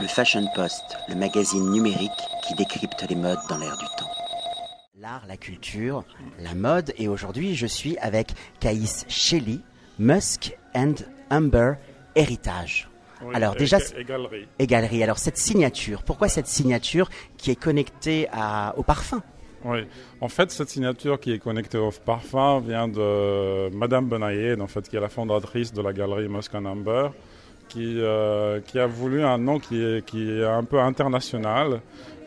le Fashion Post, le magazine numérique qui décrypte les modes dans l'air du temps. L'art, la culture, la mode, et aujourd'hui je suis avec Caïs Shelley, Musk and Humber Héritage. Alors déjà, et, galerie. et galerie. Alors cette signature, pourquoi cette signature qui est connectée à, au parfum? Oui, en fait, cette signature qui est connectée au parfum vient de Madame Benayed, en fait, qui est la fondatrice de la galerie Musk and Humber qui, euh, qui a voulu un nom qui est, qui est un peu international.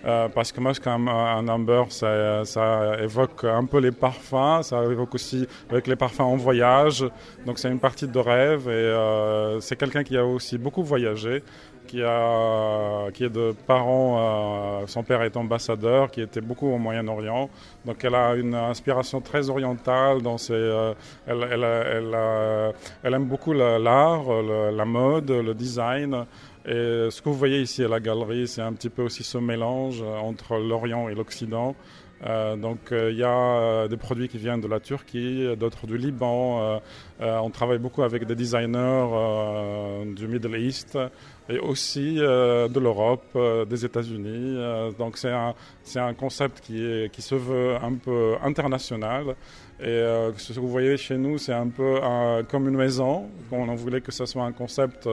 Euh, parce que moi, quand un number, ça, ça, évoque un peu les parfums, ça évoque aussi avec les parfums en voyage. Donc c'est une partie de rêve et euh, c'est quelqu'un qui a aussi beaucoup voyagé qui, a, qui est de parents, euh, son père est ambassadeur, qui était beaucoup au Moyen-Orient. Donc elle a une inspiration très orientale. Dans ses, euh, elle, elle, elle, elle, aime beaucoup l'art, la mode, le design. Et ce que vous voyez ici à la galerie, c'est un petit peu aussi ce mélange entre l'Orient et l'Occident. Euh, donc il y a des produits qui viennent de la Turquie, d'autres du Liban. on travaille beaucoup avec des designers du Middle East et aussi euh, de l'Europe, euh, des États-Unis. Euh, donc c'est un, concept qui, se veut un peu international. Et ce que vous voyez chez nous, c'est un peu comme une maison. On voulait que ce soit un concept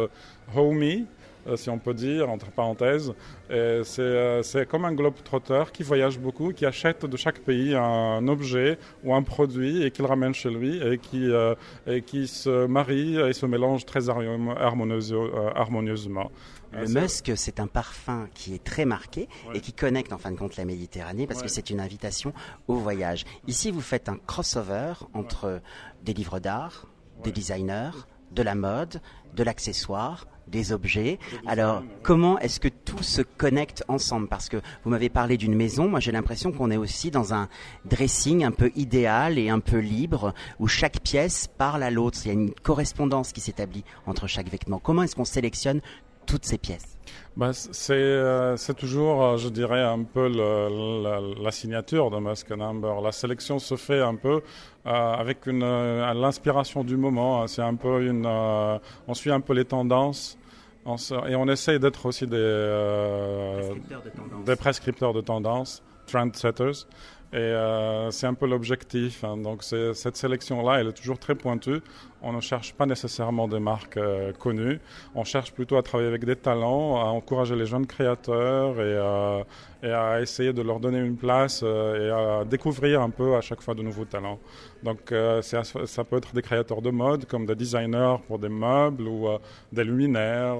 homey, euh, si on peut dire, entre parenthèses. Euh, c'est comme un globe-trotter qui voyage beaucoup, qui achète de chaque pays un objet ou un produit et qu'il ramène chez lui et qui, euh, et qui se marie et se mélange très harmonieusement. Le musk, c'est un parfum qui est très marqué et qui connecte en fin de compte la Méditerranée parce que c'est une invitation au voyage. Ici, vous faites un crossover entre des livres d'art, des designers, de la mode, de l'accessoire, des objets. Alors, comment est-ce que tout se connecte ensemble? Parce que vous m'avez parlé d'une maison, moi j'ai l'impression qu'on est aussi dans un dressing un peu idéal et un peu libre, où chaque pièce parle à l'autre. Il y a une correspondance qui s'établit entre chaque vêtement. Comment est-ce qu'on sélectionne toutes ces pièces bah, euh, c'est, toujours, euh, je dirais, un peu la, signature de Musk Number. La sélection se fait un peu euh, avec une, l'inspiration du moment. C'est un peu une, on suit un peu les tendances. et on essaye d'être aussi des, des prescripteurs de tendances, trendsetters. Et euh, c'est un peu l'objectif. Hein. Donc cette sélection-là, elle est toujours très pointue. On ne cherche pas nécessairement des marques euh, connues. On cherche plutôt à travailler avec des talents, à encourager les jeunes créateurs et, euh, et à essayer de leur donner une place et à découvrir un peu à chaque fois de nouveaux talents. Donc ça peut être des créateurs de mode, comme des designers pour des meubles ou des luminaires.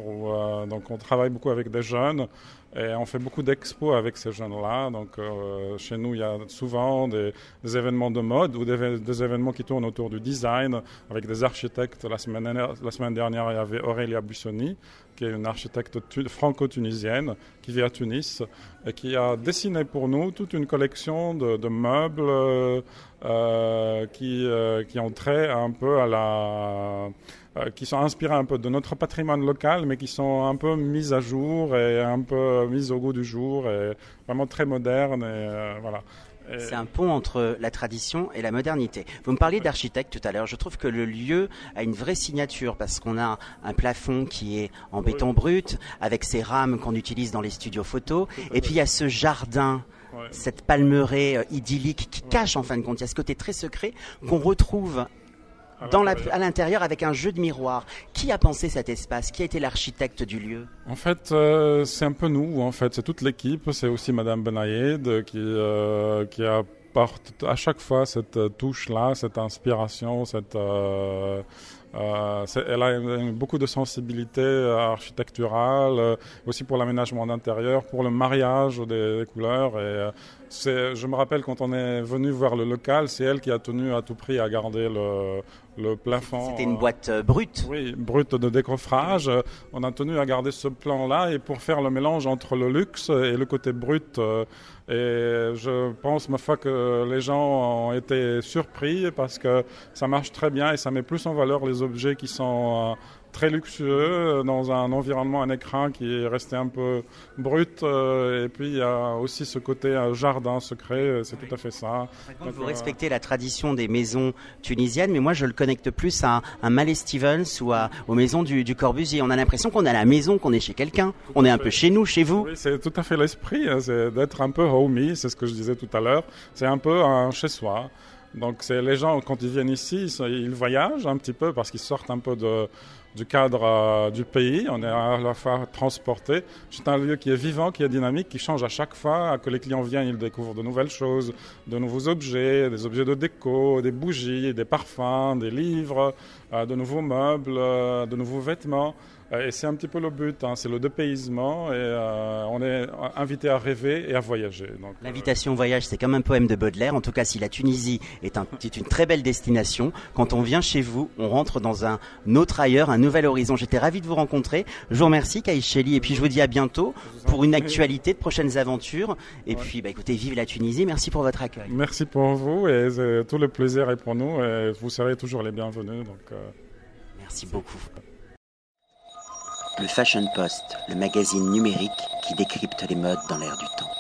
Donc on travaille beaucoup avec des jeunes. Et on fait beaucoup d'expos avec ces jeunes-là. Donc, euh, chez nous, il y a souvent des, événements de mode ou des, événements qui tournent autour du design avec des architectes. La semaine, la semaine dernière, il y avait Aurélia Bussoni, qui est une architecte franco-tunisienne qui vit à Tunis et qui a dessiné pour nous toute une collection de, meubles euh, euh, qui, qui ont un peu à la euh, qui sont inspirés un peu de notre patrimoine local, mais qui sont un peu mis à jour et un peu mis au goût du jour, et vraiment très modernes. Voilà. C'est un pont entre la tradition et la modernité. Vous me parliez d'architecte tout à l'heure. Je trouve que le lieu a une vraie signature parce qu'on a un plafond qui est en béton brut avec ces rames qu'on utilise dans les studios photos. Et puis il y a ce jardin cette palmeraie euh, idyllique qui cache en fin de compte. Il y a ce côté très secret qu'on retrouve dans à l'intérieur avec un jeu de miroir. Qui a pensé cet espace? Qui a été l'architecte du lieu? En fait, euh, c'est un peu nous. En fait, c'est toute l'équipe. C'est aussi Madame Benayed qui euh, qui apporte à chaque fois cette touche là, cette inspiration, cette euh, euh, elle a beaucoup de sensibilité architecturale, aussi pour l'aménagement d'intérieur, pour le mariage des, couleurs. Et je me rappelle quand on est venu voir le local, c'est elle qui a tenu à tout prix à garder le, le plafond. C'était une boîte euh, brute. Oui, brute de décoffrage. On a tenu à garder ce plan-là et pour faire le mélange entre le luxe et le côté brut. Euh, et je pense, ma foi, que les gens ont été surpris parce que ça marche très bien et ça met plus en valeur les objets qui sont euh, très luxueux dans un environnement, un écran qui est resté un peu brut. et puis il y a aussi ce côté jardin secret, c'est tout à fait ça. vous respectez la tradition des maisons tunisiennes, mais moi je le connecte plus à un Malé Stevens ou à, aux maisons du, du Corbusier. On a l'impression qu'on est à la maison, qu'on est chez quelqu'un. On est un peu chez nous, chez vous. Oui, c'est tout à fait l'esprit, hein, c'est d'être un peu homey, c'est ce que je disais tout à l'heure. C'est un peu un chez soi. Donc c'est les gens quand ils viennent ici, ils voyagent un petit peu parce qu'ils sortent un peu de, du cadre euh, du pays. On est à la fois transporté. C'est un lieu qui est vivant, qui est dynamique, qui change à chaque fois. Que les clients viennent, ils découvrent de nouvelles choses, de nouveaux objets, des objets de déco, des bougies, des parfums, des livres, euh, de nouveaux meubles, euh, de nouveaux vêtements. Et c'est un petit peu le but, hein. c'est le dépaysement et on est invité à rêver et à voyager. L'invitation au voyage, c'est comme un poème de Baudelaire. En tout cas, si la Tunisie est, est, une très belle destination, quand on vient chez vous, on rentre dans un autre ailleurs, un nouvel horizon. J'étais ravi de vous rencontrer. Je vous remercie, Kaïs Sheli, et puis je vous dis à bientôt pour une actualité de prochaines aventures. Et puis, bah, écoutez, vive la Tunisie. Merci pour votre accueil. Merci pour vous et tout le plaisir est pour nous. Et vous serez toujours les bienvenus. Donc, euh, Merci beaucoup. Le Fashion Post, le magazine numérique qui décrypte les modes dans l'air du temps.